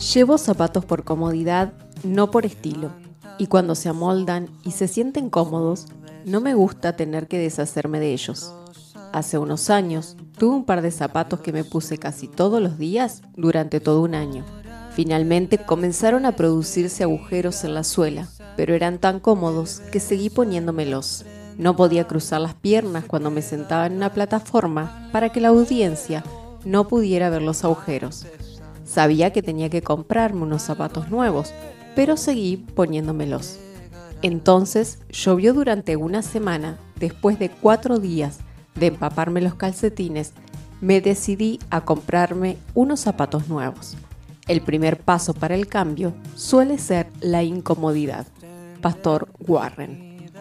Llevo zapatos por comodidad, no por estilo. Y cuando se amoldan y se sienten cómodos, no me gusta tener que deshacerme de ellos. Hace unos años tuve un par de zapatos que me puse casi todos los días durante todo un año. Finalmente comenzaron a producirse agujeros en la suela, pero eran tan cómodos que seguí poniéndomelos. No podía cruzar las piernas cuando me sentaba en una plataforma para que la audiencia no pudiera ver los agujeros. Sabía que tenía que comprarme unos zapatos nuevos, pero seguí poniéndomelos. Entonces llovió durante una semana, después de cuatro días de empaparme los calcetines, me decidí a comprarme unos zapatos nuevos. El primer paso para el cambio suele ser la incomodidad. Pastor Warren.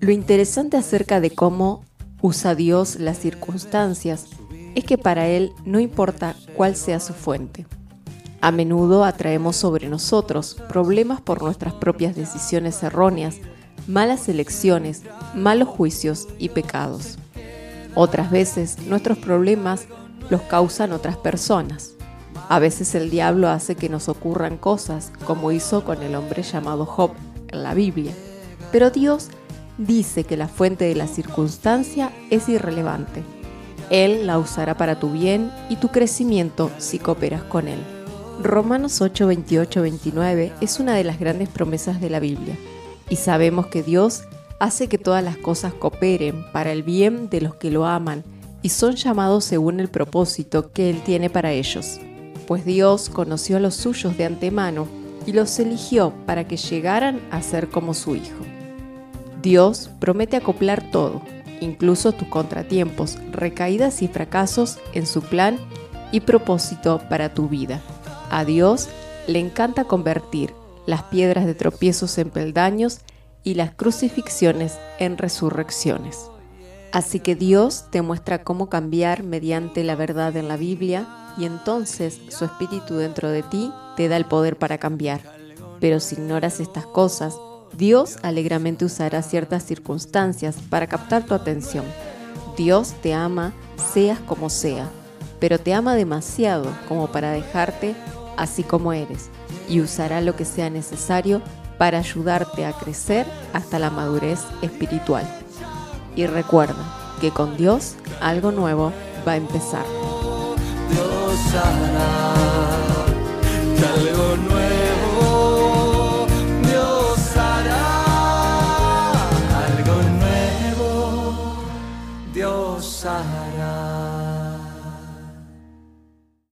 Lo interesante acerca de cómo usa Dios las circunstancias es que para Él no importa cuál sea su fuente. A menudo atraemos sobre nosotros problemas por nuestras propias decisiones erróneas, malas elecciones, malos juicios y pecados. Otras veces nuestros problemas los causan otras personas. A veces el diablo hace que nos ocurran cosas, como hizo con el hombre llamado Job en la Biblia. Pero Dios dice que la fuente de la circunstancia es irrelevante. Él la usará para tu bien y tu crecimiento si cooperas con Él. Romanos 8, 28, 29 es una de las grandes promesas de la Biblia, y sabemos que Dios hace que todas las cosas cooperen para el bien de los que lo aman y son llamados según el propósito que Él tiene para ellos. Pues Dios conoció a los suyos de antemano y los eligió para que llegaran a ser como su Hijo. Dios promete acoplar todo, incluso tus contratiempos, recaídas y fracasos en su plan y propósito para tu vida. A Dios le encanta convertir las piedras de tropiezos en peldaños y las crucifixiones en resurrecciones. Así que Dios te muestra cómo cambiar mediante la verdad en la Biblia y entonces su espíritu dentro de ti te da el poder para cambiar. Pero si ignoras estas cosas, Dios alegremente usará ciertas circunstancias para captar tu atención. Dios te ama, seas como sea, pero te ama demasiado como para dejarte así como eres, y usará lo que sea necesario para ayudarte a crecer hasta la madurez espiritual. Y recuerda que con Dios algo nuevo va a empezar. Dios hará algo nuevo. Dios hará algo nuevo. Dios hará.